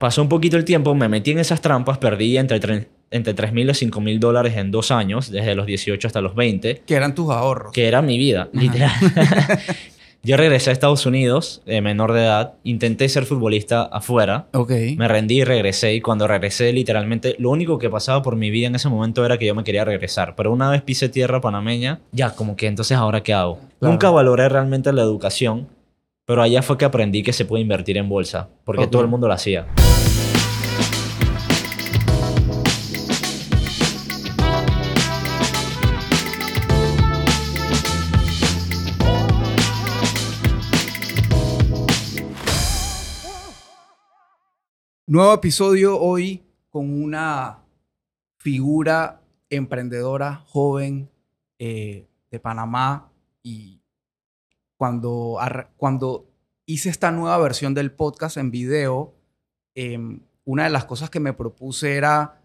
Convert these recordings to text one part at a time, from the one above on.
pasó un poquito el tiempo, me metí en esas trampas, perdí entre, tre- entre 3 mil y 5 mil dólares en dos años, desde los 18 hasta los 20, Que eran tus ahorros. que era mi vida, literal. Yo regresé a Estados Unidos, de menor de edad, intenté ser futbolista afuera, Ok. me rendí y regresé. Y cuando regresé, literalmente, lo único que pasaba por mi vida en ese momento era que yo me quería regresar. Pero una vez pisé tierra panameña, ya, como que entonces, ¿ahora qué hago? Claro. Nunca valoré realmente la educación, pero allá fue que aprendí que se puede invertir en bolsa, porque Ok. todo el mundo lo hacía. Nuevo episodio hoy con una figura emprendedora joven eh, de Panamá y cuando, cuando hice esta nueva versión del podcast en video, em, una de las cosas que me propuse era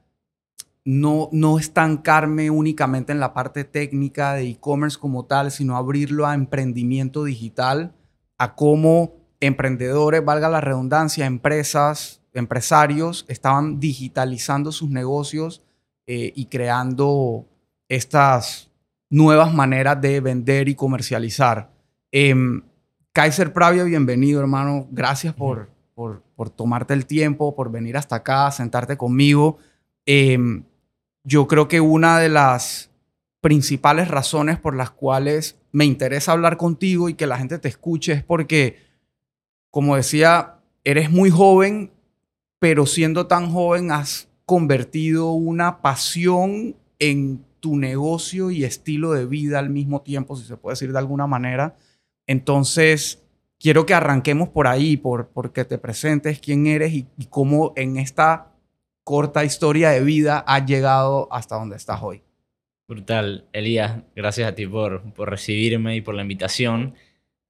no, no estancarme únicamente en la parte técnica de e-commerce como tal, sino abrirlo a emprendimiento digital, a cómo emprendedores, valga la redundancia, empresas, empresarios estaban digitalizando sus negocios eh, y creando estas nuevas maneras de vender y comercializar. Em, Kaiser Pravia, bienvenido, hermano. Gracias por, por, por tomarte el tiempo, por venir hasta acá, sentarte conmigo. Em, yo creo que una de las principales razones por las cuales me interesa hablar contigo y que la gente te escuche es porque, como decía, eres muy joven, pero siendo tan joven has convertido una pasión en tu negocio y estilo de vida al mismo tiempo, si se puede decir de alguna manera. Entonces, quiero que arranquemos por ahí, por, porque te presentes quién eres y, y cómo en esta corta historia de vida has llegado hasta donde estás hoy. Brutal. Elías, gracias a ti por, por recibirme y por la invitación.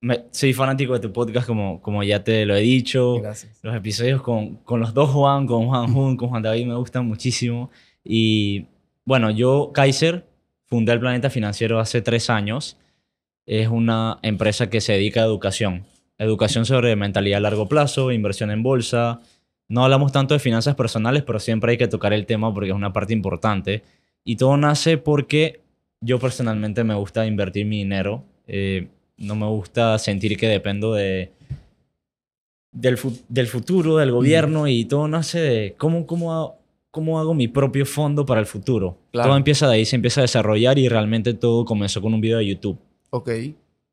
Me- soy fanático de tu podcast, como, como ya te lo he dicho. Gracias. Los episodios con, con los dos Juan, con Juan Jun, con Juan David, me gustan muchísimo. Y bueno, yo, Kaiser, fundé el Planeta Financiero hace tres años. Es una empresa que se dedica a educación. Educación sobre mentalidad a largo plazo, inversión en bolsa. No hablamos tanto de finanzas personales, pero siempre hay que tocar el tema porque es una parte importante. Y todo nace porque yo personalmente me gusta invertir mi dinero. Eh, no me gusta sentir que dependo de, del, fu- del futuro, del gobierno y todo nace de cómo, cómo, cómo hago mi propio fondo para el futuro. Claro. Todo empieza de ahí, se empieza a desarrollar y realmente todo comenzó con un video de YouTube. Ok.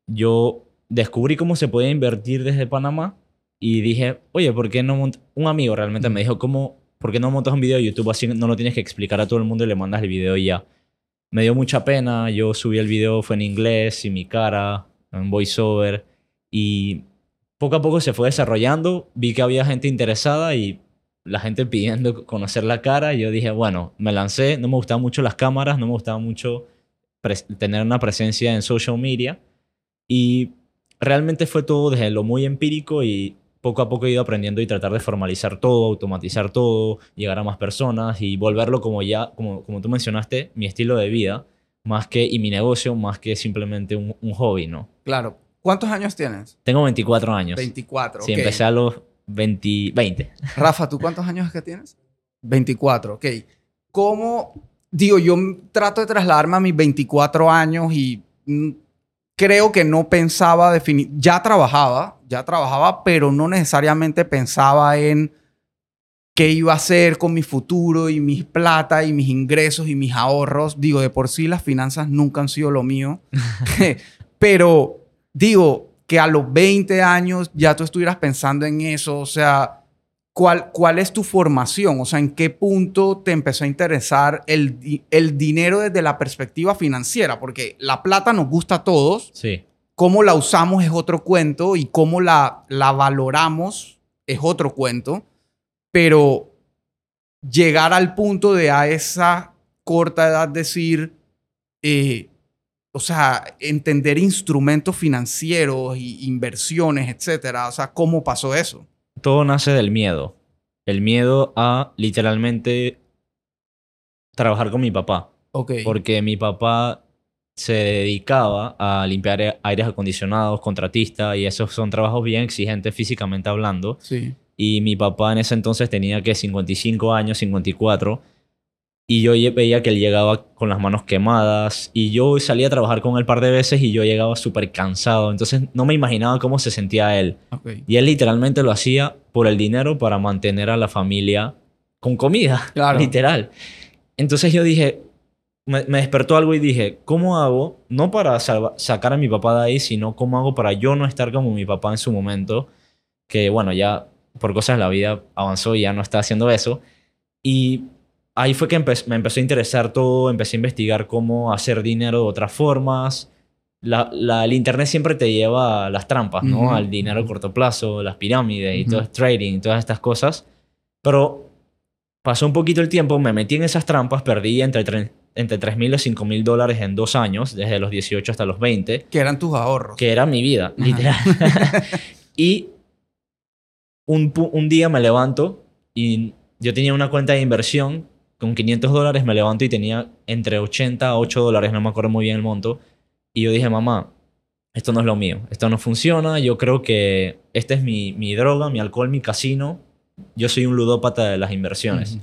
Yo descubrí cómo se podía invertir desde Panamá y dije, oye, ¿por qué no mont-?" Un amigo realmente me dijo, ¿cómo, ¿por qué no montas un video de YouTube así no lo tienes que explicar a todo el mundo y le mandas el video y ya? Me dio mucha pena, yo subí el video, fue en inglés y mi cara, en voiceover. Y poco a poco se fue desarrollando, vi que había gente interesada y la gente pidiendo conocer la cara. Y yo dije, bueno, me lancé, no me gustaban mucho las cámaras, no me gustaba mucho tener una presencia en social media. Y realmente fue todo desde lo muy empírico y poco a poco he ido aprendiendo y tratar de formalizar todo, automatizar todo, llegar a más personas y volverlo como ya, como, como tú mencionaste, mi estilo de vida, más que, y mi negocio, más que simplemente un, un hobby, ¿no? Claro. ¿Cuántos años tienes? Tengo 24 años. 24. Sí, ok. empecé a los 20, 20. Rafa, ¿tú cuántos años es que tienes? 24, ok. ¿Cómo, digo, yo trato de trasladarme a mis 24 años y mm, creo que no pensaba definir, ya trabajaba, ya trabajaba, pero no necesariamente pensaba en qué iba a hacer con mi futuro y mis plata y mis ingresos y mis ahorros. Digo, de por sí las finanzas nunca han sido lo mío, pero digo que a los 20 años ya tú estuvieras pensando en eso, o sea, ¿cuál, cuál es tu formación? O sea, ¿en qué punto te empezó a interesar el, el dinero desde la perspectiva financiera? Porque la plata nos gusta a todos, Sí. cómo la usamos es otro cuento y cómo la, la valoramos es otro cuento, pero llegar al punto de a esa corta edad decir, eh, o sea, entender instrumentos financieros y inversiones, etcétera, o sea, ¿cómo pasó eso? Todo nace del miedo. El miedo a literalmente trabajar con mi papá. Ok. Porque mi papá se dedicaba a limpiar aires acondicionados, contratista, y esos son trabajos bien exigentes físicamente hablando. Sí. Y mi papá en ese entonces tenía que 55 años, 54. Y yo veía que él llegaba con las manos quemadas y yo salía a trabajar con él un par de veces y yo llegaba súper cansado. Entonces no me imaginaba cómo se sentía él. Ok. Y él literalmente lo hacía por el dinero para mantener a la familia con comida. Claro. Literal. Entonces yo dije, me, me despertó algo y dije, ¿cómo hago? No para salva- sacar a mi papá de ahí, sino cómo hago para yo no estar como mi papá en su momento, que bueno, ya por cosas de la vida avanzó y ya no está haciendo eso. Y ahí fue que empe- me empezó a interesar todo, empecé a investigar cómo hacer dinero de otras formas. La, la- el internet siempre te lleva a las trampas, ¿no? Al dinero a corto plazo, las pirámides y Ujú. todo el trading, todas estas cosas. Pero pasó un poquito el tiempo, me metí en esas trampas, perdí entre, tre- entre 3 mil y 5 mil dólares en dos años, desde los 18 hasta los 20 Que eran tus ahorros. que era mi vida, Ajá. literal. y un, día me levanto y yo tenía una cuenta de inversión con 500 dólares, me levanto y tenía entre 80 a 8 dólares, no me acuerdo muy bien el monto. Y yo dije, mamá, esto no es lo mío, esto no funciona, yo creo que esta es mi, mi droga, mi alcohol, mi casino, yo soy un ludópata de las inversiones.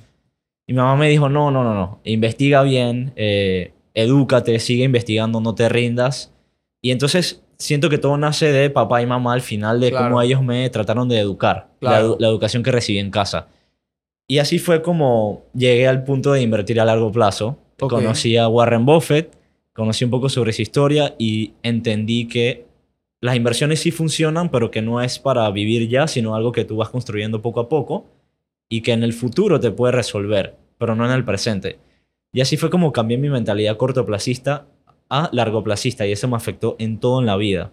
Y mi mamá me dijo, no, no, no, no, investiga bien, eh, edúcate, sigue investigando, no te rindas. Y entonces siento que todo nace de papá y mamá al final de Claro. cómo ellos me trataron de educar, la, Claro. edu- la educación que recibí en casa. Y así fue como llegué al punto de invertir a largo plazo. Conocí a Warren Buffett, conocí un poco sobre su historia y entendí que las inversiones sí funcionan, pero que no es para vivir ya, sino algo que tú vas construyendo poco a poco y que en el futuro te puede resolver, pero no en el presente. Y así fue como cambié mi mentalidad cortoplacista a largoplacista y eso me afectó en todo en la vida.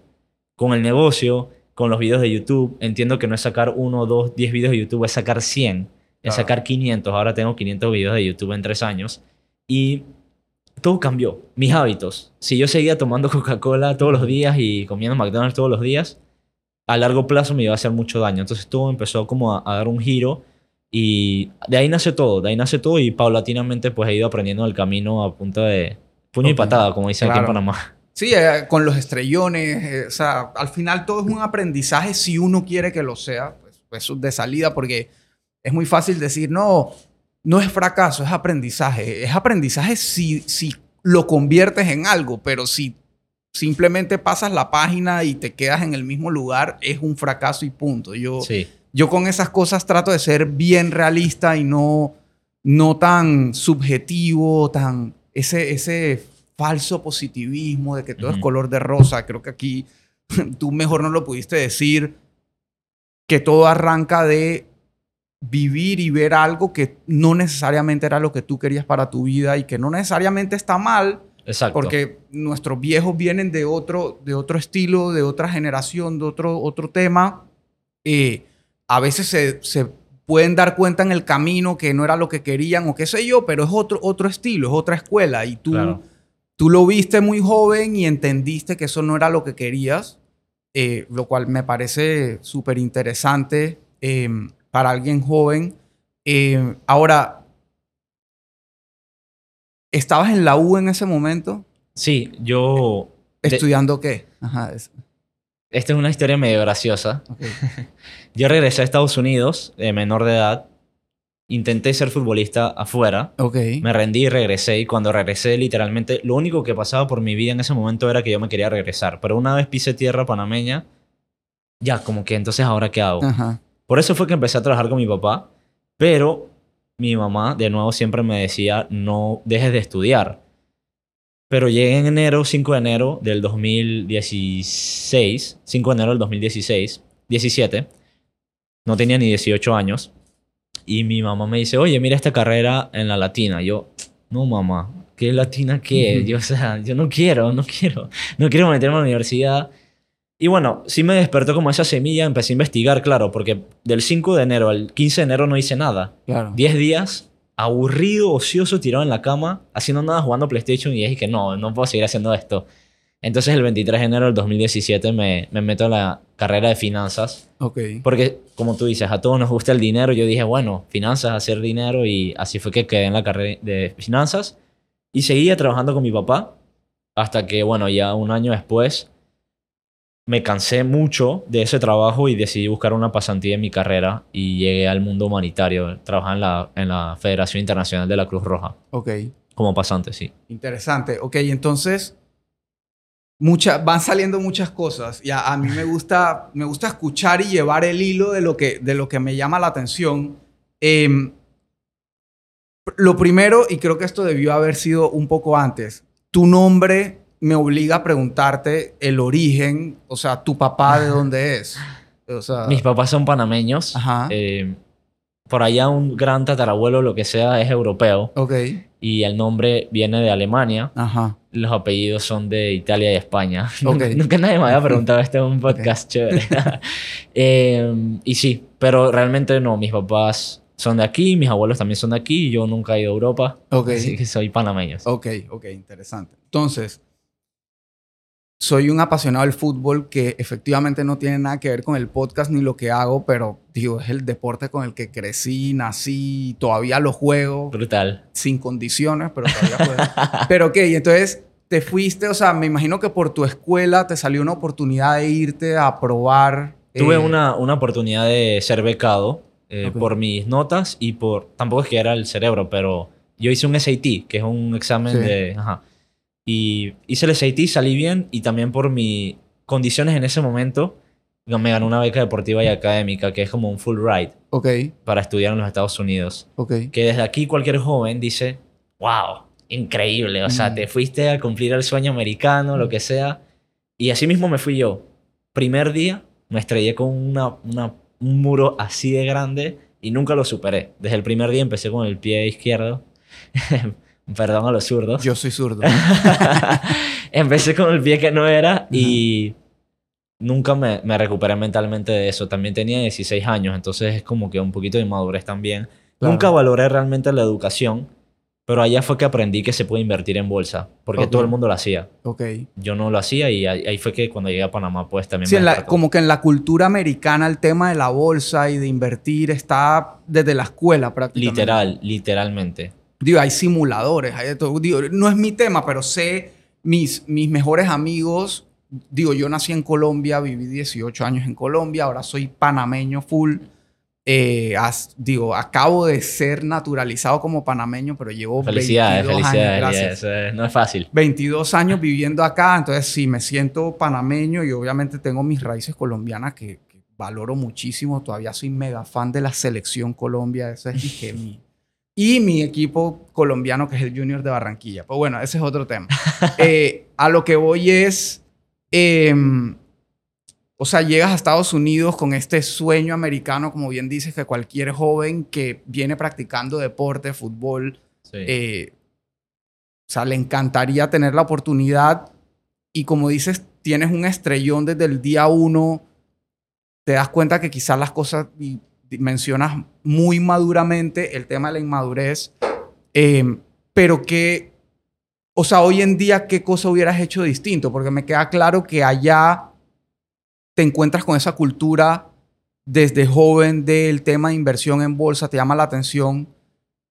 Con el negocio, con los videos de YouTube, entiendo que no es sacar uno, dos, diez videos de YouTube, es sacar 100, es Claro. sacar 500. Ahora tengo 500 videos de YouTube en tres años y todo cambió. Mis hábitos. Si yo seguía tomando Coca-Cola todos los días y comiendo McDonald's todos los días, a largo plazo me iba a hacer mucho daño. Entonces todo empezó como a, a dar un giro y de ahí nace todo, de ahí nace todo y paulatinamente pues he ido aprendiendo el camino a punta de puño y patada, como dicen aquí en. Panamá. Sí, eh, con los estrellones, eh, o sea, al final todo es un aprendizaje si uno quiere que lo sea, pues, pues de salida, porque es muy fácil decir, no, no es fracaso, es aprendizaje. Es aprendizaje si, si lo conviertes en algo, pero si simplemente pasas la página y te quedas en el mismo lugar, es un fracaso y punto. Yo, Sí, yo con esas cosas trato de ser bien realista y no, no tan subjetivo, tan ese, ese falso positivismo de que todo es color de rosa. Creo que aquí tú mejor no lo pudiste decir, que todo arranca de vivir y ver algo que no necesariamente era lo que tú querías para tu vida y que no necesariamente está mal, exacto. porque nuestros viejos vienen de otro, de otro estilo, de otra generación, de otro, otro tema. Eh, a veces se, se pueden dar cuenta en el camino que no era lo que querían o qué sé yo, pero es otro, otro estilo, es otra escuela. Y tú, Claro. tú lo viste muy joven y entendiste que eso no era lo que querías, eh, lo cual me parece súper interesante eh, para alguien joven. Eh, ahora, ¿estabas en la U en ese momento? Sí, yo... de- ¿Estudiando qué? Ajá, es- esta es una historia medio graciosa. ok. Yo regresé a Estados Unidos de menor de edad. Intenté ser futbolista afuera. Ok. Me rendí y regresé. Y cuando regresé, literalmente, lo único que pasaba por mi vida en ese momento era que yo me quería regresar. Pero una vez pisé tierra panameña, ya, como que entonces, ¿ahora qué hago? Ajá. Por eso fue que empecé a trabajar con mi papá. Pero mi mamá, de nuevo, siempre me decía, no dejes de estudiar. Pero llegué en enero, 5 de enero del 2016, 5 de enero del 2016, 17, no tenía ni 18 años, y mi mamá me dice, oye, mira esta carrera en la latina. Yo, no mamá, ¿qué latina qué? Yo, o sea, yo no quiero, no quiero, no quiero meterme a la universidad. Y bueno, sí me despertó como esa semilla, empecé a investigar, claro, porque del 5 de enero al 15 de enero no hice nada. Claro. 10 días, aburrido, ocioso, tirado en la cama, haciendo nada, jugando PlayStation y dije que no, no puedo seguir haciendo esto. Entonces el 23 de enero del 2017 me, me meto a la carrera de finanzas, Ok. porque como tú dices, a todos nos gusta el dinero. Yo dije, bueno, finanzas, hacer dinero y así fue que quedé en la carrera de finanzas y seguía trabajando con mi papá hasta que, bueno, ya un año después me cansé mucho de ese trabajo y decidí buscar una pasantía en mi carrera y llegué al mundo humanitario. Trabajaba en la, en la Federación Internacional de la Cruz Roja. Ok. Como pasante, sí. Interesante. Ok, entonces mucha, van saliendo muchas cosas y a, mí me gusta, me gusta escuchar y llevar el hilo de lo que, de lo que me llama la atención. Em, lo primero, y creo que esto debió haber sido un poco antes, tu nombre me obliga a preguntarte el origen, o sea, tu papá de dónde es. O sea, Mis papás son panameños. Ajá. Eh, por allá un gran tatarabuelo, lo que sea, es europeo. ok. Y el nombre viene de Alemania. Ajá. Los apellidos son de Italia y España. Ok. Nunca nadie me había preguntado esto en un podcast chévere. Eh, y sí, pero realmente no. Mis papás son de aquí, mis abuelos también son de aquí. Yo nunca he ido a Europa. Ok. Así que soy panameño. Ok, ok, interesante. Entonces, soy un apasionado del fútbol que efectivamente no tiene nada que ver con el podcast ni lo que hago, pero digo, es el deporte con el que crecí, nací, todavía lo juego Brutal. sin condiciones, pero todavía juego. pero ok, entonces te fuiste, o sea, me imagino que por tu escuela te salió una oportunidad de irte a probar. Tuve eh, una, una oportunidad de ser becado eh, por mis notas y por... Tampoco es que era el cerebro, pero yo hice un SAT, que es un examen Sí. de... Ajá. Y hice el SAT, salí bien y también por mis condiciones en ese momento me gané una beca deportiva y académica, que es como un full ride Ok, para estudiar en los Estados Unidos. ok. Que desde aquí cualquier joven dice, wow, increíble, o sea, Mm. te fuiste a cumplir el sueño americano, lo que sea. Y así mismo me fui yo. Primer día me estrellé con una, una- un muro así de grande y nunca lo superé. Desde el primer día empecé con el pie izquierdo. Perdón a los zurdos. Yo soy zurdo. empecé con el pie que no era y nunca me, me recuperé mentalmente de eso. También tenía 16 años, entonces es como que un poquito de inmadurez también. Claro. Nunca valoré realmente la educación, pero allá fue que aprendí que se puede invertir en bolsa, porque todo el mundo lo hacía. Ok. Yo no lo hacía y ahí, ahí fue que cuando llegué a Panamá, pues también Sí, me en la- como que en la cultura americana el tema de la bolsa y de invertir está desde la escuela prácticamente. Literal, literalmente. Digo, hay simuladores, hay de todo. Digo, no es mi tema, pero sé mis, mis mejores amigos. Digo, yo nací en Colombia, viví 18 años en Colombia, ahora soy panameño full. Eh, as- digo, acabo de ser naturalizado como panameño, pero llevo Felicidades, 22 felicidades. años. Gracias. no es fácil. 22 años viviendo acá, entonces sí, me siento panameño y obviamente tengo mis raíces colombianas que, que valoro muchísimo. Todavía soy mega fan de la selección Colombia, ese es mi... Y mi equipo colombiano, que es el Junior de Barranquilla. Pues bueno, ese es otro tema. Eh, a lo que voy es, em, o sea, llegas a Estados Unidos con este sueño americano, como bien dices, que cualquier joven que viene practicando deporte, fútbol, Sí. eh, o sea, le encantaría tener la oportunidad y como dices, tienes un estrellón desde el día uno, te das cuenta que quizás las cosas, y mencionas muy maduramente el tema de la inmadurez, eh, pero que, o sea, hoy en día, ¿qué cosa hubieras hecho distinto? Porque me queda claro que allá te encuentras con esa cultura desde joven del tema de inversión en bolsa, te llama la atención,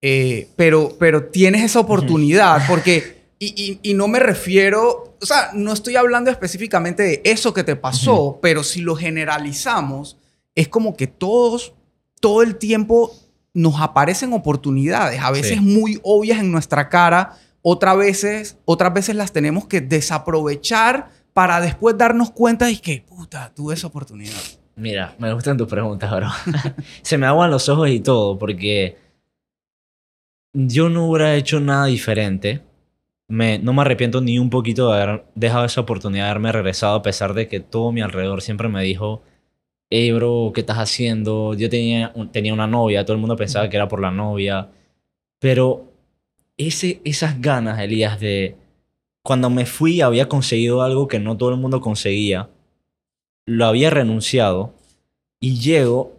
eh, pero, pero tienes esa oportunidad porque, y, y- y no me refiero, o sea, no estoy hablando específicamente de eso que te pasó, pero si lo generalizamos, es como que todos, todo el tiempo nos aparecen oportunidades, a veces Sí. muy obvias en nuestra cara, otras veces, otras veces las tenemos que desaprovechar para después darnos cuenta de que, puta, tuve esa oportunidad. Mira, me gustan tus preguntas, bro. Se me aguan los ojos y todo, porque yo no hubiera hecho nada diferente. Me, no me arrepiento ni un poquito de haber dejado esa oportunidad de haberme regresado, a pesar de que todo mi alrededor siempre me dijo, hey, bro, ¿qué estás haciendo? Yo tenía, un- tenía una novia, todo el mundo pensaba que era por la novia, pero ese, esas ganas, Elías, de cuando me fui había conseguido algo que no todo el mundo conseguía lo había renunciado y llego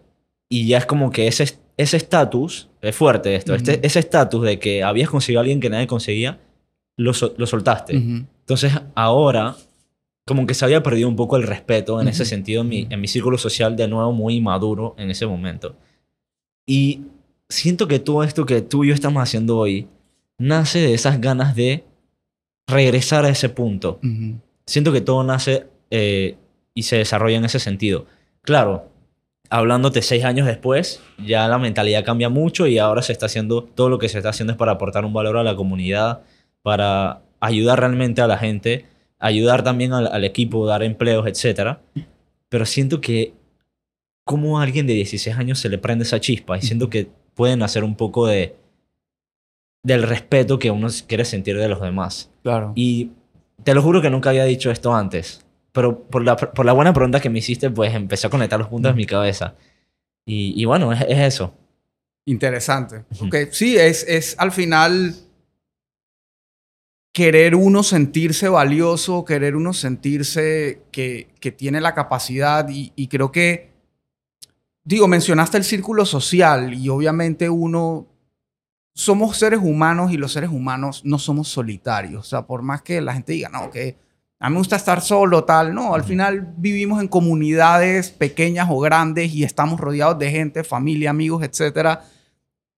y ya es como que ese ese estatus, es fuerte esto, este, ese estatus de que habías conseguido a alguien que nadie conseguía, lo, lo soltaste. Entonces ahora, como que se había perdido un poco el respeto en ese Ujú. sentido en mi, en mi círculo social, de nuevo muy maduro en ese momento. Y siento que todo esto que tú y yo estamos haciendo hoy nace de esas ganas de regresar a ese punto Ujú. siento que todo nace eh, y se desarrolla en ese sentido. Claro, hablándote seis años después, ya la mentalidad cambia mucho y ahora se está haciendo, todo lo que se está haciendo es para aportar un valor a la comunidad, para ayudar realmente a la gente, ayudar también al, al equipo, dar empleos, etc. Pero siento que como a alguien de 16 años se le prende esa chispa y siento que pueden hacer un poco de del respeto que uno quiere sentir de los demás. Claro. Y te lo juro que nunca había dicho esto antes, pero por la, por la buena pregunta que me hiciste, pues empecé a conectar los puntos en mi cabeza. Y, y bueno, es, es eso. Interesante. Ujú. Ok, sí, es, es al final querer uno sentirse valioso, querer uno sentirse que, que tiene la capacidad y, y creo que, digo, mencionaste el círculo social y obviamente uno, somos seres humanos y los seres humanos no somos solitarios. O sea, por más que la gente diga, no, que a mí me gusta estar solo, tal, no, al final vivimos en comunidades pequeñas o grandes y estamos rodeados de gente, familia, amigos, etcétera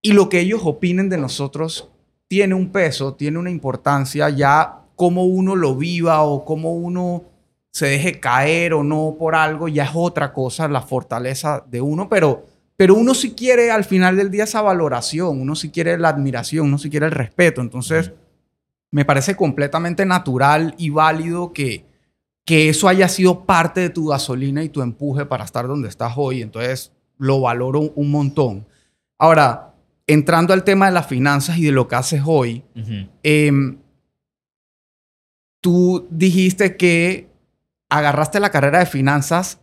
y lo que ellos opinen de nosotros tiene un peso, tiene una importancia, ya cómo uno lo viva o cómo uno se deje caer o no por algo, ya es otra cosa, la fortaleza de uno, pero, pero uno sí quiere al final del día esa valoración, uno sí quiere la admiración, uno sí quiere el respeto, entonces me parece completamente natural y válido que, que eso haya sido parte de tu gasolina y tu empuje para estar donde estás hoy, entonces lo valoro un- un montón. Ahora, entrando al tema de las finanzas y de lo que haces hoy, em, tú dijiste que agarraste la carrera de finanzas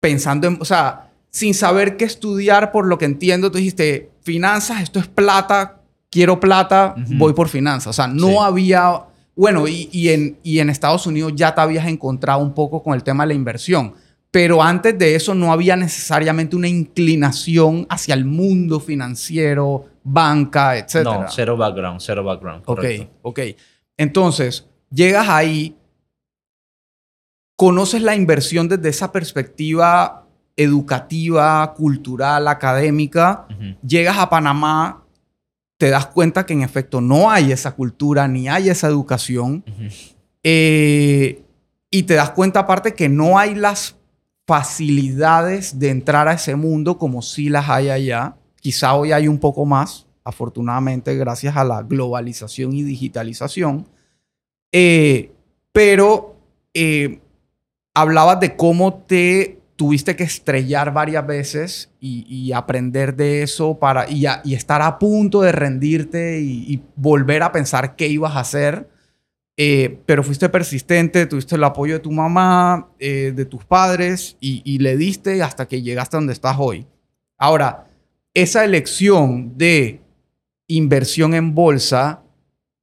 pensando en, o sea, sin saber qué estudiar, por lo que entiendo, tú dijiste, finanzas, esto es plata, quiero plata, voy por finanzas. O sea, no Sí. había, bueno, y, y en, y en Estados Unidos ya te habías encontrado un poco con el tema de la inversión. Pero antes de eso no había necesariamente una inclinación hacia el mundo financiero, banca, etc. No, cero background, cero background. Ok, correcto. ok. Entonces, llegas ahí, conoces la inversión desde esa perspectiva educativa, cultural, académica, llegas a Panamá, te das cuenta que en efecto no hay esa cultura ni hay esa educación, eh, y te das cuenta aparte que no hay las facilidades de entrar a ese mundo como sí las hay allá. Quizá hoy hay un poco más, afortunadamente, gracias a la globalización y digitalización. Eh, pero eh, hablabas de cómo te tuviste que estrellar varias veces y, y aprender de eso para, y, a- y estar a punto de rendirte y, y volver a pensar qué ibas a hacer. Eh, pero fuiste persistente, tuviste el apoyo de tu mamá, eh, de tus padres y, y le diste hasta que llegaste a donde estás hoy. Ahora, esa elección de inversión en bolsa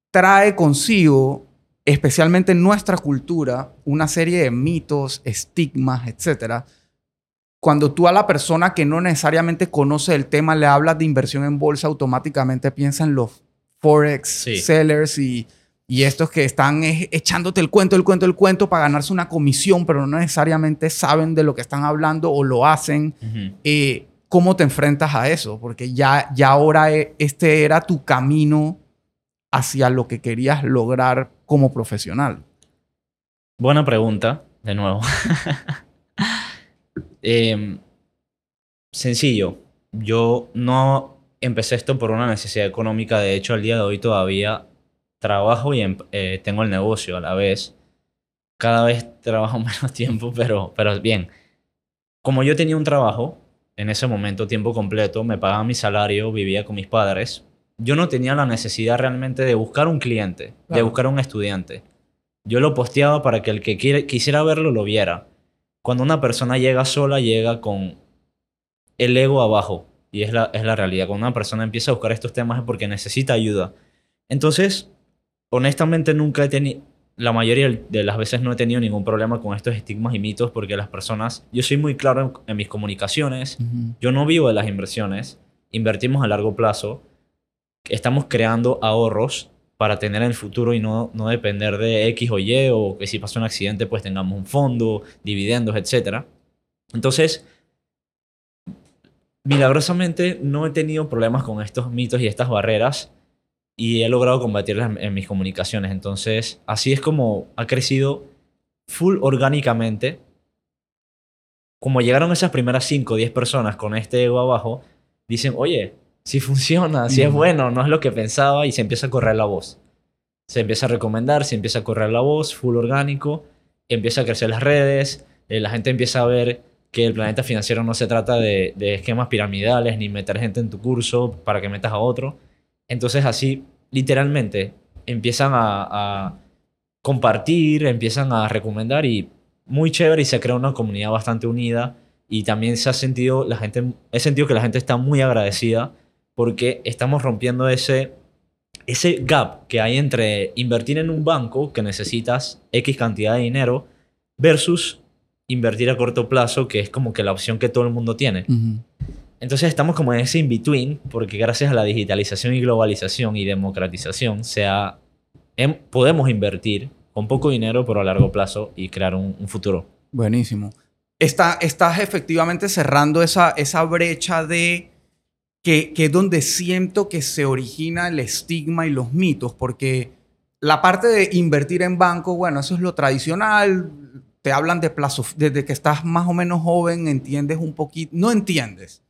trae consigo, especialmente en nuestra cultura, una serie de mitos, estigmas, etcétera. Cuando tú a la persona que no necesariamente conoce el tema le hablas de inversión en bolsa, automáticamente piensa en los forex Sí. sellers y, y estos que están echándote el cuento, el cuento, el cuento para ganarse una comisión, pero no necesariamente saben de lo que están hablando o lo hacen. Eh, ¿Cómo te enfrentas a eso? Porque ya, ya ahora eh, este era tu camino hacia lo que querías lograr como profesional. Buena pregunta, de nuevo. Em, sencillo. Yo no empecé esto por una necesidad económica. De hecho, al día de hoy todavía trabajo y em- eh, tengo el negocio a la vez. Cada vez trabajo menos tiempo, pero, pero bien. Como yo tenía un trabajo en ese momento, tiempo completo, me pagaban mi salario, vivía con mis padres. Yo no tenía la necesidad realmente de buscar un cliente, de Claro. buscar un estudiante. Yo lo posteaba para que el que quiere- quisiera verlo lo viera. Cuando una persona llega sola, llega con el ego abajo. Y es la, es la realidad. Cuando una persona empieza a buscar estos temas es porque necesita ayuda. Entonces, honestamente nunca he tenido, la mayoría de las veces no he tenido ningún problema con estos estigmas y mitos porque las personas, yo soy muy claro en, en mis comunicaciones, yo no vivo de las inversiones, invertimos a largo plazo, estamos creando ahorros para tener en el futuro y no, no depender de X o Y o que si pasa un accidente pues tengamos un fondo, dividendos, etc. Entonces, milagrosamente no he tenido problemas con estos mitos y estas barreras y he logrado combatirlas en, en mis comunicaciones. Entonces, así es como ha crecido full orgánicamente como llegaron esas primeras 5 o 10 personas con este ego abajo, dicen, oye, si funciona, si es bueno, no es lo que pensaba y se empieza a correr la voz. Se empieza a recomendar, se empieza a correr la voz, full orgánico, empieza a crecer las redes, eh, la gente empieza a ver que el planeta financiero no se trata de, de esquemas piramidales ni meter gente en tu curso para que metas a otro. Entonces así, literalmente, empiezan a, compartir, empiezan a recomendar y muy chévere y se crea una comunidad bastante unida y también se ha sentido la gente he sentido que la gente está muy agradecida porque estamos rompiendo ese ese gap que hay entre invertir en un banco que necesitas X cantidad de dinero versus invertir a corto plazo que es como que la opción que todo el mundo tiene. Ujú. Entonces estamos como en ese in-between, porque gracias a la digitalización y globalización y democratización, se ha- em- podemos invertir con poco dinero, pero a largo plazo y crear un, un futuro. Buenísimo. Está, estás efectivamente cerrando esa, esa brecha de que, que es donde siento que se origina el estigma y los mitos, porque la parte de invertir en banco, bueno, eso es lo tradicional, te hablan de plazo, desde que estás más o menos joven, entiendes un poquito, no entiendes,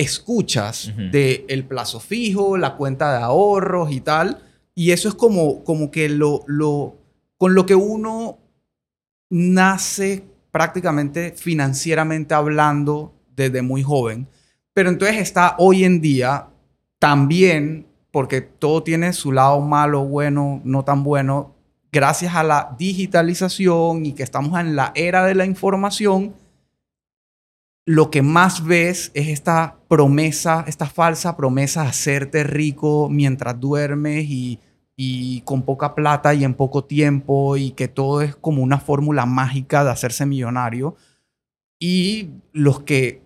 escuchas Ujú. de el plazo fijo, la cuenta de ahorros y tal, y eso es como, como que lo, lo, con lo que uno nace prácticamente financieramente hablando desde muy joven. Pero entonces está hoy en día también, porque todo tiene su lado malo, bueno, no tan bueno, gracias a la digitalización y que estamos en la era de la información, lo que más ves es esta promesa, esta falsa promesa de hacerte rico mientras duermes y, y con poca plata y en poco tiempo y que todo es como una fórmula mágica de hacerse millonario. Y los que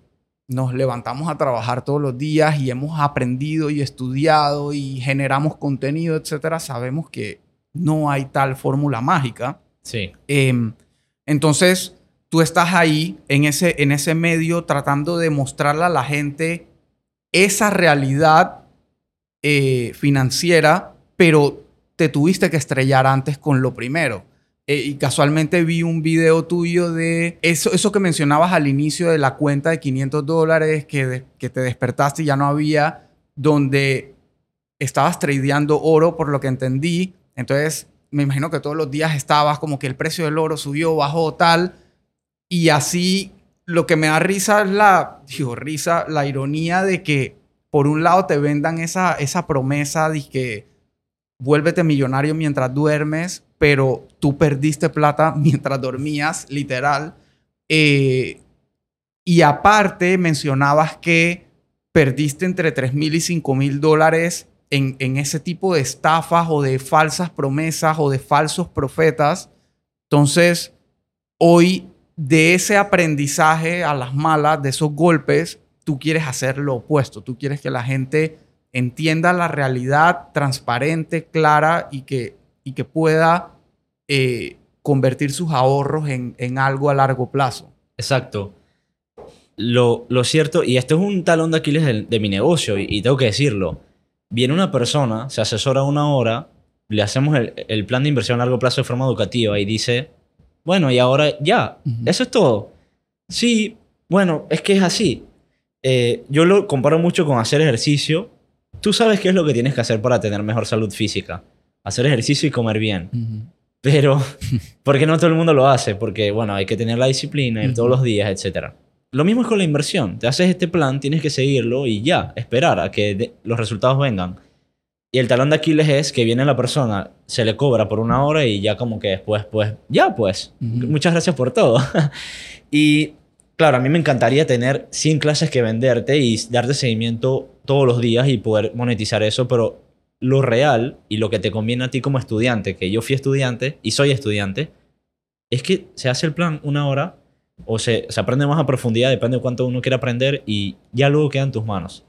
nos levantamos a trabajar todos los días y hemos aprendido y estudiado y generamos contenido, etcétera, sabemos que no hay tal fórmula mágica. Sí. Eh, entonces, tú estás ahí en ese, en ese medio tratando de mostrarle a la gente esa realidad eh, financiera, pero te tuviste que estrellar antes con lo primero. Eh, y casualmente vi un video tuyo de eso, eso que mencionabas al inicio de la cuenta de 500 dólares que, que te despertaste y ya no había, donde estabas tradeando oro, por lo que entendí. Entonces, me imagino que todos los días estabas como que el precio del oro subió, bajó, tal. Y así, lo que me da risa es la, risa, la ironía de que por un lado te vendan esa, esa promesa de que vuélvete millonario mientras duermes, pero tú perdiste plata mientras dormías, literal. Eh, y aparte mencionabas que perdiste entre 3 mil y 5 mil dólares en, en ese tipo de estafas o de falsas promesas o de falsos profetas. Entonces, hoy de ese aprendizaje a las malas, de esos golpes, tú quieres hacer lo opuesto. Tú quieres que la gente entienda la realidad transparente, clara y que, y que pueda eh, convertir sus ahorros en, en algo a largo plazo. Exacto. Lo, lo cierto, y esto es un talón de Aquiles de, mi negocio, y, y tengo que decirlo. Viene una persona, se asesora una hora, le hacemos el, el plan de inversión a largo plazo de forma educativa y dice, bueno, y ahora ya, Ujú. eso es todo. Sí, bueno, es que es así. Eh, yo lo comparo mucho con hacer ejercicio. Tú sabes qué es lo que tienes que hacer para tener mejor salud física. Hacer ejercicio y comer bien. Pero, ¿por qué no todo el mundo lo hace? Porque, bueno, hay que tener la disciplina, ir todos Ujú. los días, etc. Lo mismo es con la inversión. Te haces este plan, tienes que seguirlo y ya, esperar a que los resultados vengan. Y el talón de Aquiles es que viene la persona, se le cobra por una hora y ya como que después, pues, ya pues, muchas gracias por todo. y claro, a mí me encantaría tener 100 clases que venderte y darte seguimiento todos los días y poder monetizar eso, pero lo real y lo que te conviene a ti como estudiante, que yo fui estudiante y soy estudiante, es que se hace el plan una hora o se, se aprende más a profundidad, depende de cuánto uno quiera aprender y ya luego queda en tus manos.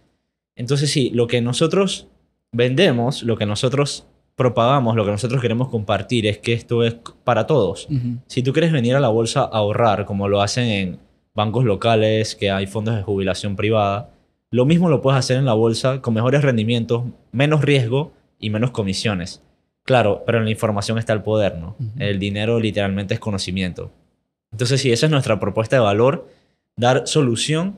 Entonces sí, lo que nosotros vendemos, lo que nosotros propagamos, lo que nosotros queremos compartir es que esto es para todos. Si tú quieres venir a la bolsa a ahorrar, como lo hacen en bancos locales, que hay fondos de jubilación privada, lo mismo lo puedes hacer en la bolsa con mejores rendimientos, menos riesgo y menos comisiones. Claro, pero en la información está el poder, ¿no? El dinero literalmente es conocimiento. Entonces, sí, esa es nuestra propuesta de valor. dar solución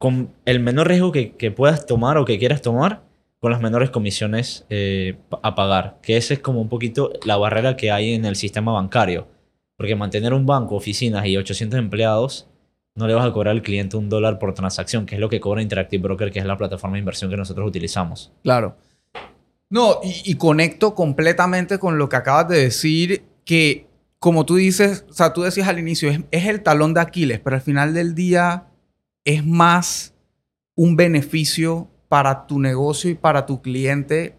con el menor riesgo que, que puedas tomar o que quieras tomar con las menores comisiones eh, a pagar. Que esa es como un poquito la barrera que hay en el sistema bancario. Porque mantener un banco, oficinas y 800 empleados, no le vas a cobrar al cliente un dólar por transacción, que es lo que cobra Interactive Broker, que es la plataforma de inversión que nosotros utilizamos. Claro. No, y, conecto completamente con lo que acabas de decir, que como tú dices, o sea, tú decías al inicio, es el talón de Aquiles, pero al final del día es más un beneficio para tu negocio y para tu cliente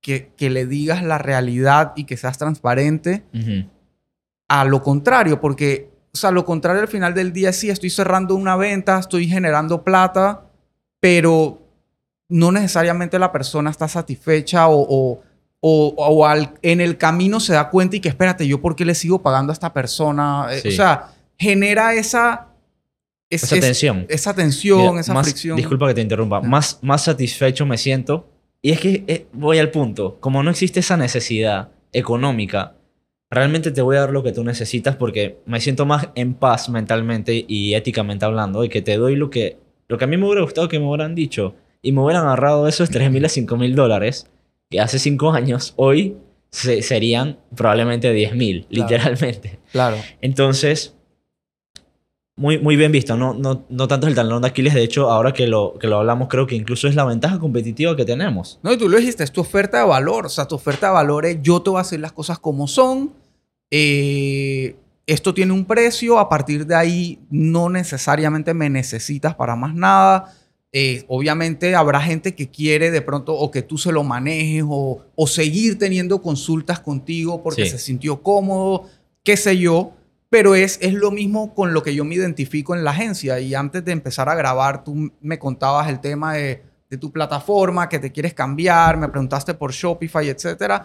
que, que le digas la realidad y que seas transparente a lo contrario, porque, o sea, lo contrario al final del día sí, estoy cerrando una venta, estoy generando plata, pero no necesariamente la persona está satisfecha o, o, o- o al- en el camino se da cuenta y que espérate, yo por qué le sigo pagando a esta persona. Eh, Sí. O sea, genera esa... es- Esa es- tensión. Esa tensión, Mira, esa más- fricción. Disculpa que te interrumpa. Más, más satisfecho me siento. Y es que eh, voy al punto. Como no existe esa necesidad económica, realmente te voy a dar lo que tú necesitas porque me siento más en paz mentalmente y éticamente hablando y que te doy lo que, lo que a mí me hubiera gustado que me hubieran dicho. Y me hubieran agarrado esos 3 mil a 5 mil dólares que hace 5 años, hoy se- serían probablemente 10 mil, Claro. literalmente. Claro. Entonces, muy, muy bien visto. No, no, no tanto el talón de Aquiles. De hecho, ahora que lo, que lo hablamos, creo que incluso es la ventaja competitiva que tenemos. No, y tú lo dijiste, es tu oferta de valor. O sea, tu oferta de valor es yo te voy a hacer las cosas como son. eh, esto tiene un precio. A partir de ahí no necesariamente me necesitas para más nada. Eh, obviamente habrá gente que quiere de pronto o que tú se lo manejes o, o seguir teniendo consultas contigo porque Sí. se sintió cómodo, qué sé yo. Pero es, es lo mismo con lo que yo me identifico en la agencia. Y antes de empezar a grabar, tú me contabas el tema de, tu plataforma, que te quieres cambiar, me preguntaste por Shopify, etc.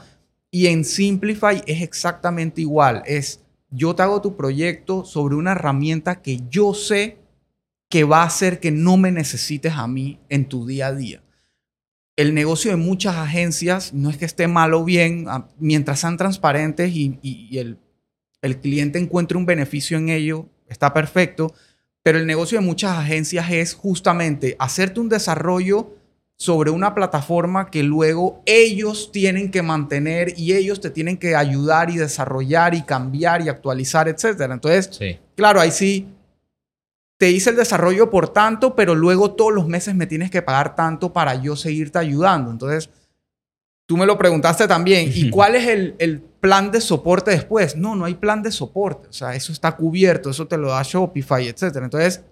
Y en Simplify es exactamente igual. Es, yo te hago tu proyecto sobre una herramienta que yo sé que va a hacer que no me necesites a mí en tu día a día. El negocio de muchas agencias no es que esté mal o bien, a- mientras sean transparentes y el, el cliente encuentre un beneficio en ello, está perfecto. Pero el negocio de muchas agencias es justamente hacerte un desarrollo sobre una plataforma que luego ellos tienen que mantener y ellos te tienen que ayudar y desarrollar y cambiar y actualizar, etcétera. Entonces, Sí. claro, ahí sí te hice el desarrollo por tanto, pero luego todos los meses me tienes que pagar tanto para yo seguirte ayudando. Entonces, tú me lo preguntaste también. ¿Y cuál es el, el plan de soporte después? No, no hay plan de soporte. O sea, eso está cubierto, eso te lo da Shopify, etc. Entonces,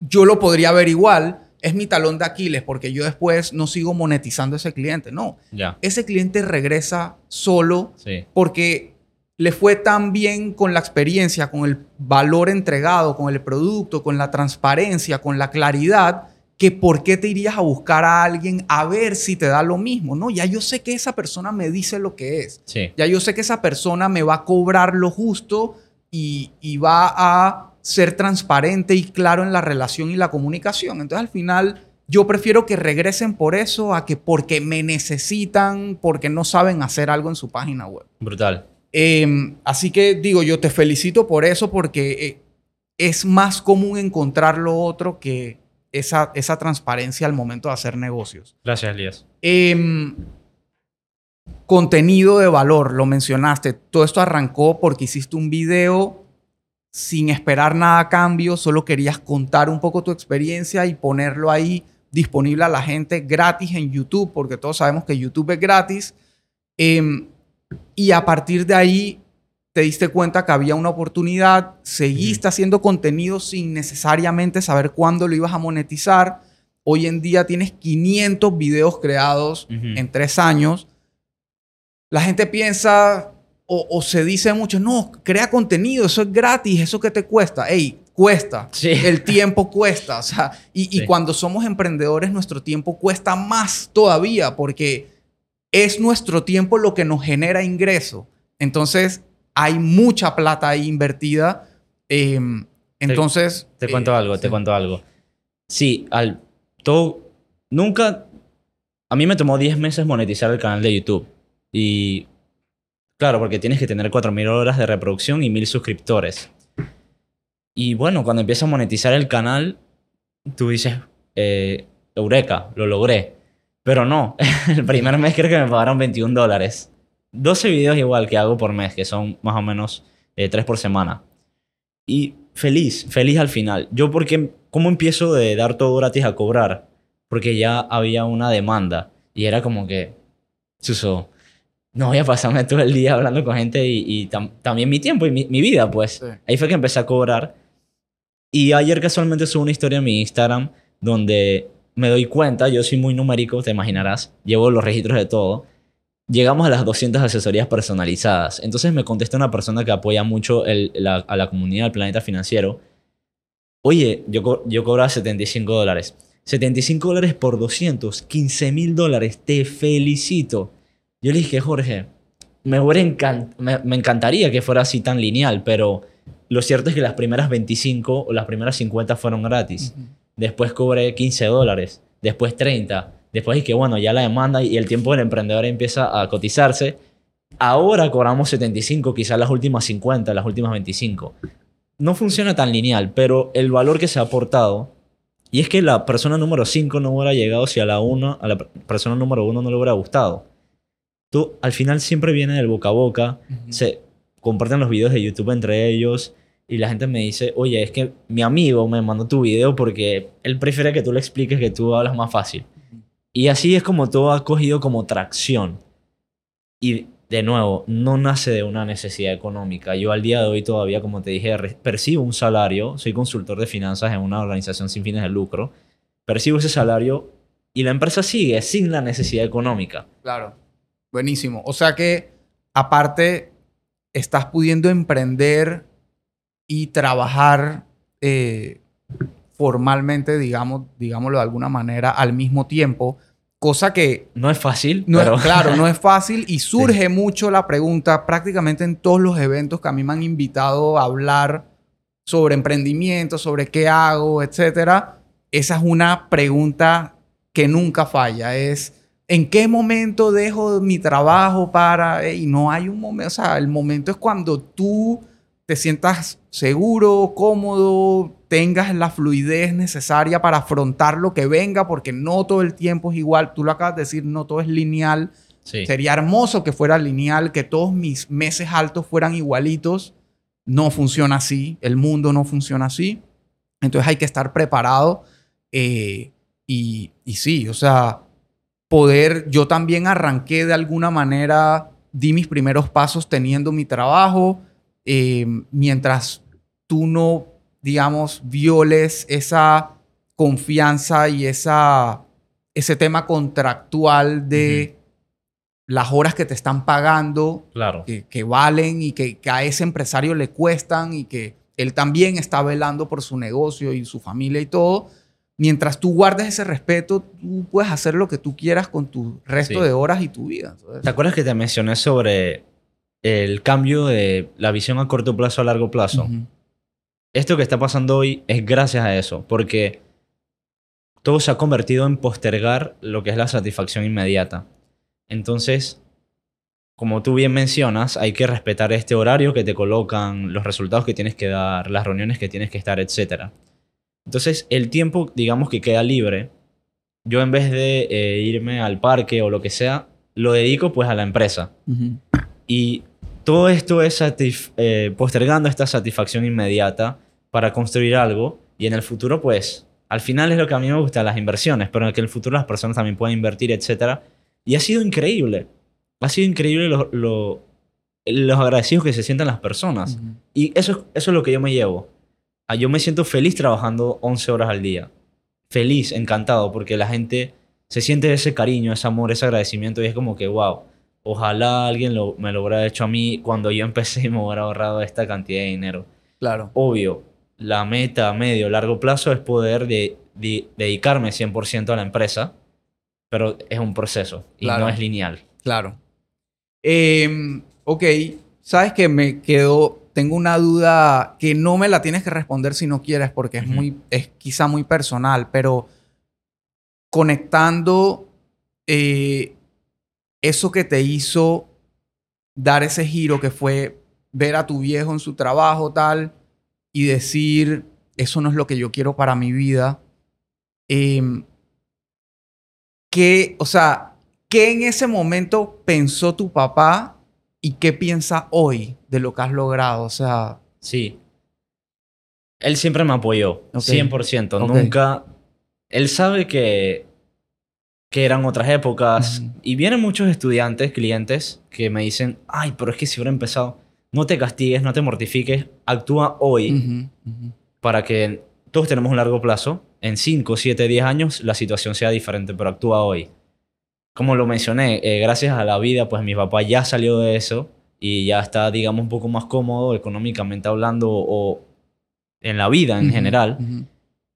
yo lo podría ver igual. Es mi talón de Aquiles porque yo después no sigo monetizando a ese cliente. No, Ya. ese cliente regresa solo Sí. porque le fue tan bien con la experiencia, con el valor entregado, con el producto, con la transparencia, con la claridad, que por qué te irías a buscar a alguien a ver si te da lo mismo, ¿no? Ya yo sé que esa persona me dice lo que es. Sí. Ya yo sé que esa persona me va a cobrar lo justo y, y va a ser transparente y claro en la relación y la comunicación. Entonces, al final, yo prefiero que regresen por eso a que porque me necesitan, porque no saben hacer algo en su página web. Brutal. Eh, así que digo, yo te felicito por eso porque eh, es más común encontrar lo otro que esa, esa transparencia al momento de hacer negocios. Gracias, Elías. Em, contenido de valor, lo mencionaste. Todo esto arrancó porque hiciste un video sin esperar nada a cambio, solo querías contar un poco tu experiencia y ponerlo ahí disponible a la gente gratis en YouTube, porque todos sabemos que YouTube es gratis. Em, y a partir de ahí te diste cuenta que había una oportunidad, seguiste haciendo contenido sin necesariamente saber cuándo lo ibas a monetizar. Hoy en día tienes 500 videos creados en tres años. La gente piensa o, o se dice mucho, no, crea contenido, eso es gratis, eso que te cuesta. Ey, cuesta. Sí. El tiempo cuesta. O sea, y, cuando somos emprendedores, nuestro tiempo cuesta más todavía porque es nuestro tiempo lo que nos genera ingreso. Entonces, hay mucha plata ahí invertida. Eh, entonces... Te eh, cuento algo, te cuento algo. Sí, al todo nunca a mí me tomó 10 meses monetizar el canal de YouTube y claro, porque tienes que tener 4000 horas de reproducción y 1000 suscriptores. Y bueno, cuando empieza a monetizar el canal, tú dices, eh, Eureka, lo logré. Pero no, el primer mes creo que me pagaron 21 dólares. 12 videos igual que hago por mes, que son más o menos eh, 3 por semana. Y feliz, feliz al final. Yo porque, ¿cómo empiezo de dar todo gratis a cobrar? Porque ya había una demanda. Y era como que, Suso, no voy a pasarme todo el día hablando con gente y, y tam- también mi tiempo y mi, mi vida, pues. Sí. Ahí fue que empecé a cobrar. Y ayer casualmente subí una historia en mi Instagram donde me doy cuenta, yo soy muy numérico, te imaginarás, llevo los registros de todo. Llegamos a las 200 asesorías personalizadas. Entonces me contesta una persona que apoya mucho el- la- a la comunidad del planeta financiero. Oye, yo, co- yo cobraba 75 dólares. 75 dólares por 200, 15 mil dólares. Te felicito. Yo le dije, Jorge, me, me, me encantaría que fuera así tan lineal, pero lo cierto es que las primeras 25 o las primeras 50 fueron gratis. Después cobré 15 dólares, después 30. Después es que, bueno, ya la demanda y el tiempo del emprendedor empieza a cotizarse. Ahora cobramos 75, quizás las últimas 50, las últimas 25. No funciona tan lineal, pero el valor que se ha aportado, y es que la persona número 5 no hubiera llegado si a la 1, a la per- persona número 1 no le hubiera gustado. Tú, al final siempre viene del boca a boca, se comparten los videos de YouTube entre ellos y la gente me dice, oye, es que mi amigo me mandó tu video porque él prefiere que tú le expliques que tú hablas más fácil. Y así es como todo ha cogido como tracción. Y de nuevo, no nace de una necesidad económica. Yo al día de hoy todavía, como te dije, percibo un salario, soy consultor de finanzas en una organización sin fines de lucro, percibo ese salario y la empresa sigue sin la necesidad económica. Claro. Buenísimo. O sea que, aparte, estás pudiendo emprender y trabajar eh, formalmente, digamos, digámoslo de alguna manera, al mismo tiempo. Cosa que No es fácil, no pero es, claro, no es fácil y surge mucho la pregunta prácticamente en todos los eventos que a mí me han invitado a hablar sobre emprendimiento, sobre qué hago, etcétera. Esa es una pregunta que nunca falla. Es ¿en qué momento dejo mi trabajo para y no hay un momento, o sea, el momento es cuando tú te sientas seguro, cómodo, tengas la fluidez necesaria para afrontar lo que venga, porque no todo el tiempo es igual. Tú lo acabas de decir, no todo es lineal. sí. Sería hermoso que fuera lineal, que todos mis meses altos fueran igualitos. No funciona así, el mundo no funciona así. Entonces hay que estar preparado. eh, y, y sí, o sea, poder, yo también arranqué de alguna manera, di mis primeros pasos teniendo mi trabajo, eh, mientras tú no, digamos, violes esa confianza y esa, ese tema contractual de las horas que te están pagando, Claro. que, que valen y que, que a ese empresario le cuestan y que él también está velando por su negocio y su familia y todo. Mientras tú guardes ese respeto, tú puedes hacer lo que tú quieras con tu resto Sí. de horas y tu vida. Entonces, ¿Te acuerdas que te mencioné sobre el cambio de la visión a corto plazo a largo plazo? Esto que está pasando hoy es gracias a eso, porque todo se ha convertido en postergar lo que es la satisfacción inmediata. Entonces, como tú bien mencionas, hay que respetar este horario que te colocan, los resultados que tienes que dar, las reuniones que tienes que estar, etc. Entonces, el tiempo, digamos que queda libre, yo en vez de eh, irme al parque o lo que sea, lo dedico pues a la empresa. Y todo esto es satisf- eh, postergando esta satisfacción inmediata para construir algo y en el futuro, pues, al final es lo que a mí me gusta, las inversiones, pero en que en el futuro las personas también pueden invertir, etc. Y ha sido increíble. Ha sido increíble lo- lo- los agradecidos que se sientan las personas. Y eso, es- eso es lo que yo me llevo. Ah, Yo me siento feliz trabajando 11 horas al día. Feliz, encantado, porque la gente se siente ese cariño, ese amor, ese agradecimiento y es como que, wow, ojalá alguien lo- me lo hubiera hecho a mí cuando yo empecé y me hubiera ahorrado esta cantidad de dinero. Claro. Obvio, la meta a medio, largo plazo es poder de- de- dedicarme 100% a la empresa, pero es un proceso y Claro. no es lineal. Claro. Em, ok, sabes que me quedó, tengo una duda que no me la tienes que responder si no quieres porque es muy, es quizá muy personal, pero conectando eh, eso que te hizo dar ese giro que fue ver a tu viejo en su trabajo tal y decir, eso no es lo que yo quiero para mi vida, em, ¿qué, o sea, qué en ese momento pensó tu papá y qué piensa hoy de lo que has logrado? O sea, Sí. Él siempre me apoyó, Ok. 100%. Ok. Nunca... Él sabe que, que eran otras épocas. Y vienen muchos estudiantes, clientes, que me dicen, ay, pero es que si hubiera empezado, no te castigues, no te mortifiques, actúa hoy para que todos tenemos un largo plazo. En 5, 7, 10 años la situación sea diferente, pero actúa hoy. Como lo mencioné, eh, gracias a la vida, pues mi papá ya salió de eso y ya está, digamos, un poco más cómodo económicamente hablando o en la vida en general.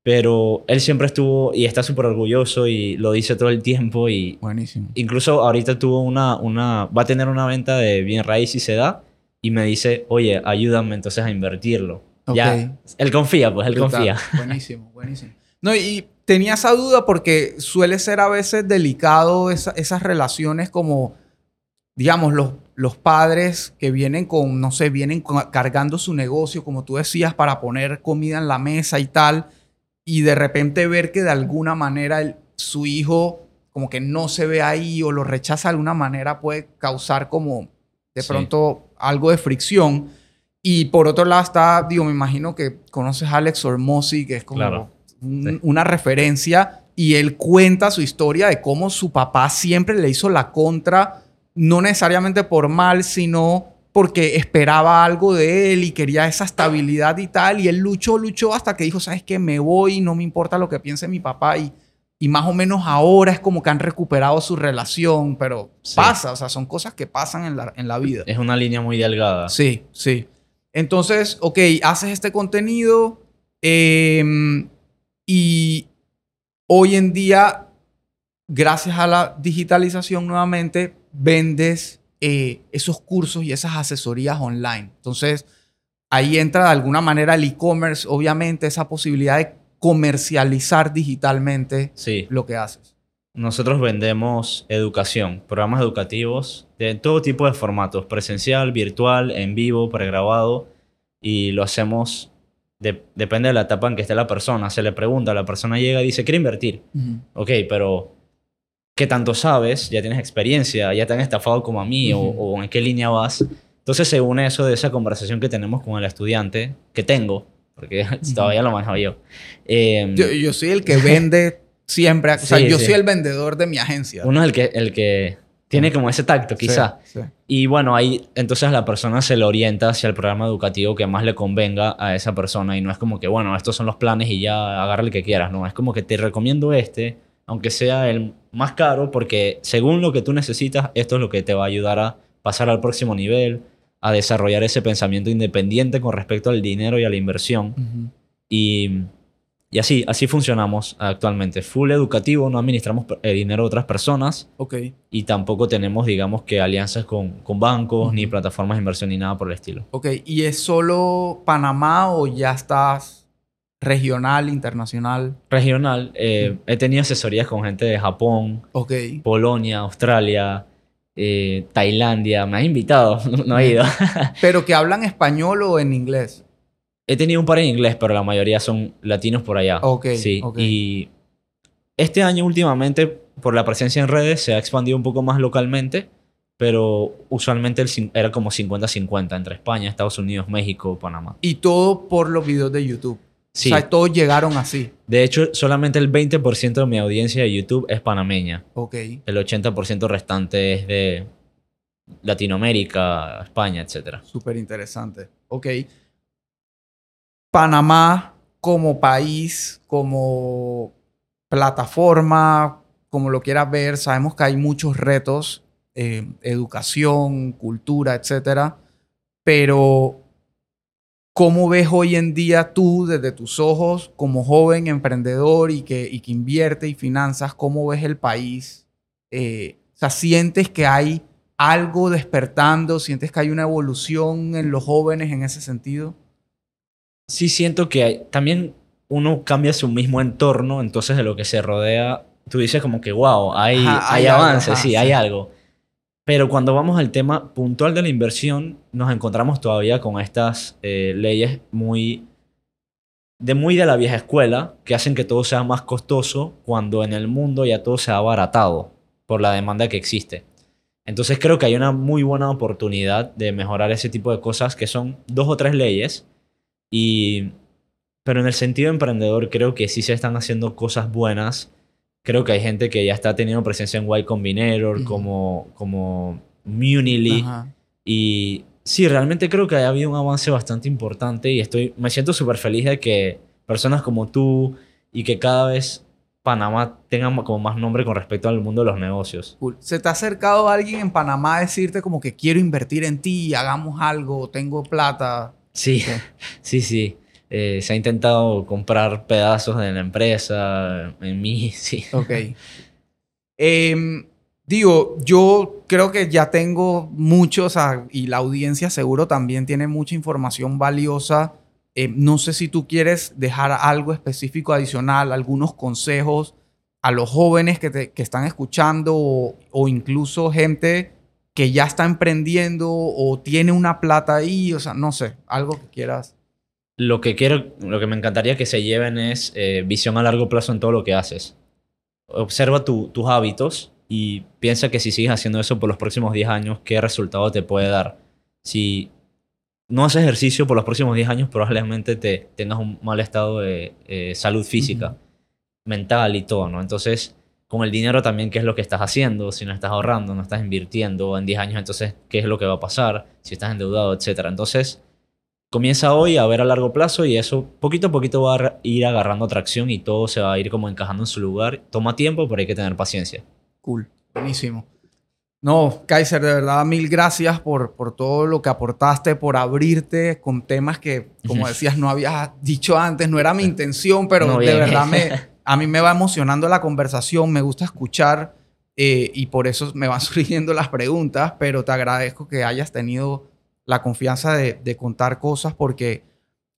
Pero él siempre estuvo y está súper orgulloso y lo dice todo el tiempo y Buenísimo. incluso ahorita tuvo una, una, va a tener una venta de bien raíz y se da y me dice, oye, ayúdame entonces a invertirlo. Ya, Ok. él confía, pues él Total. confía. Buenísimo, buenísimo. No, y tenía esa duda porque suele ser a veces delicado esa- esas relaciones como, digamos, los, los padres que vienen con, no sé, vienen con- cargando su negocio, como tú decías, para poner comida en la mesa y tal, y de repente ver que de alguna manera el- su hijo como que no se ve ahí o lo rechaza de alguna manera puede causar como de Sí. pronto algo de fricción. Y por otro lado está, digo, me imagino que conoces a Alex Ormosi, que es como Claro. un- Sí. una referencia, y él cuenta su historia de cómo su papá siempre le hizo la contra, no necesariamente por mal, sino porque esperaba algo de él y quería esa estabilidad y tal, y él luchó, luchó hasta que dijo, ¿sabes qué? Me voy, no me importa lo que piense mi papá, y, y más o menos ahora es como que han recuperado su relación, pero Sí. pasa, o sea, son cosas que pasan en la, en la vida. Es una línea muy delgada. Sí, sí. Entonces, ok, haces este contenido em, y hoy en día, gracias a la digitalización nuevamente, vendes eh, esos cursos y esas asesorías online. Entonces, ahí entra de alguna manera el e-commerce, obviamente, esa posibilidad de comercializar digitalmente Sí. lo que haces. Nosotros vendemos educación, programas educativos de todo tipo de formatos, presencial, virtual, en vivo, pregrabado, y lo hacemos, de- depende de la etapa en que esté la persona. Se le pregunta, la persona llega y dice, quiero invertir. Ok, pero ¿qué tanto sabes? ¿Ya tienes experiencia? ¿Ya te han estafado como a mí? o, en qué línea vas? Entonces, según eso, de esa conversación que tenemos con el estudiante, que tengo, porque todavía lo manejo yo. eh, Yo, yo soy el que vende siempre, o sea, Sí, yo sí. soy el vendedor de mi agencia. uno es el que, el que tiene como ese tacto, quizá. Sí, sí. Y bueno, ahí entonces la persona se le orienta hacia el programa educativo que más le convenga a esa persona y no es como que, bueno, estos son los planes y ya agarra el que quieras, no, es como que te recomiendo este, aunque sea el más caro, porque según lo que tú necesitas, esto es lo que te va a ayudar a pasar al próximo nivel, a desarrollar ese pensamiento independiente con respecto al dinero y a la inversión. Y, y así, así funcionamos actualmente. Full educativo, no administramos eh, dinero de otras personas Ok. y tampoco tenemos, digamos, que alianzas con, con bancos, ni plataformas de inversión, ni nada por el estilo. Ok, ¿y es solo Panamá o ya estás regional, internacional? Regional, eh, he tenido asesorías con gente de Japón. Polonia, Australia, eh, Tailandia. Me han invitado, no he ido. ¿Pero que hablan español o en inglés? he tenido un par en inglés, pero la mayoría son latinos por allá. Ok, Sí, y este año últimamente, por la presencia en redes, se ha expandido un poco más localmente, pero usualmente el era como 50-50 entre España, Estados Unidos, México, Panamá. Y todo por los videos de YouTube. Sí. O sea, todos llegaron así. De hecho, solamente el 20% de mi audiencia de YouTube es panameña. Ok. El 80% restante es de Latinoamérica, España, etc. Súper interesante. Ok. Panamá como país, como plataforma, como lo quieras ver, sabemos que hay muchos retos, eh, educación, cultura, etcétera. Pero, ¿cómo ves hoy en día tú, desde tus ojos, como joven emprendedor y que, y que invierte y finanzas, cómo ves el país? Eh, o sea, ¿sientes que hay algo despertando? ¿Sientes que hay una evolución en los jóvenes en ese sentido? Sí siento que hay- también uno cambia su mismo entorno, entonces de lo que se rodea, tú dices como que, wow, hay, Ajá, hay, hay algo, avance, ajá, sí, sí. hay algo. Pero cuando vamos al tema puntual de la inversión, nos encontramos todavía con estas eh, leyes muy de muy de la vieja escuela que hacen que todo sea más costoso cuando en el mundo ya todo se ha abaratado por la demanda que existe. Entonces creo que hay una muy buena oportunidad de mejorar ese tipo de cosas que son dos o tres leyes y pero en el sentido emprendedor creo que sí se están haciendo cosas buenas. Creo que hay gente que ya está teniendo presencia en Y Combinator Ujú. como como Munily y sí, realmente creo que ha habido un avance bastante importante y estoy, me siento súper feliz de que personas como tú y que cada vez Panamá tenga como más nombre con respecto al mundo de los negocios. Cool. ¿Se te ha acercado alguien en Panamá a decirte como que quiero invertir en ti, hagamos algo, tengo plata? Sí. sí, sí. Eh, se ha intentado comprar pedazos de la empresa, en mí, sí. Ok. Em, digo, yo creo que ya tengo muchos, y la audiencia seguro también tiene mucha información valiosa. Em, no sé si tú quieres dejar algo específico adicional, algunos consejos a los jóvenes que, te- que están escuchando o, o incluso gente que ya está emprendiendo o tiene una plata ahí, o sea, no sé, algo que quieras. Lo que quiero, lo que me encantaría que se lleven es eh, visión a largo plazo en todo lo que haces. Observa tu- tus hábitos y piensa que si sigues haciendo eso por los próximos 10 años, ¿qué resultado te puede dar? Si no haces ejercicio por los próximos 10 años, probablemente te tengas un mal estado de eh, salud física, mental y todo, ¿no? Entonces, con el dinero también, ¿qué es lo que estás haciendo? Si no estás ahorrando, no estás invirtiendo en 10 años, entonces, ¿qué es lo que va a pasar? Si estás endeudado, etcétera. Entonces, comienza hoy a ver a largo plazo y eso poquito a poquito va a ir agarrando atracción y todo se va a ir como encajando en su lugar. Toma tiempo, pero hay que tener paciencia. Cool, buenísimo. No, Kaiser, de verdad, mil gracias por, por todo lo que aportaste, por abrirte con temas que, como decías, no habías dicho antes. No era mi intención, pero No, de verdad me, a mí me va emocionando la conversación, me gusta escuchar eh, y por eso me van surgiendo las preguntas, pero te agradezco que hayas tenido la confianza de, de contar cosas porque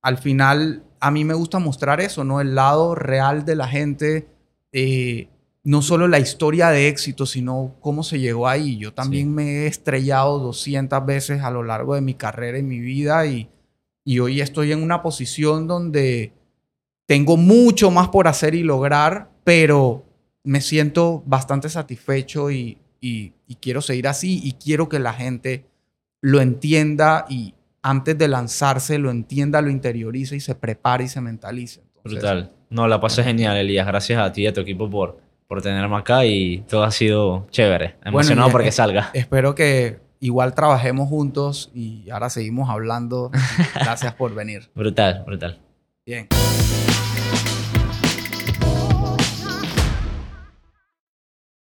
al final a mí me gusta mostrar eso, ¿no? El lado real de la gente. eh, no solo la historia de éxito, sino cómo se llegó ahí. Yo también Sí. me he estrellado 200 veces a lo largo de mi carrera y mi vida y, y hoy estoy en una posición donde tengo mucho más por hacer y lograr, pero me siento bastante satisfecho y, y- y quiero seguir así y quiero que la gente lo entienda y antes de lanzarse lo entienda, lo interiorice y se prepare y se mentalice. Entonces, Brutal. No, la pasé genial, Elías. Gracias a ti y a tu equipo por, por tenerme acá y todo ha sido chévere. Emocionado y- porque salga. Espero que igual trabajemos juntos y ahora seguimos hablando. Gracias por venir. Brutal, brutal. Bien.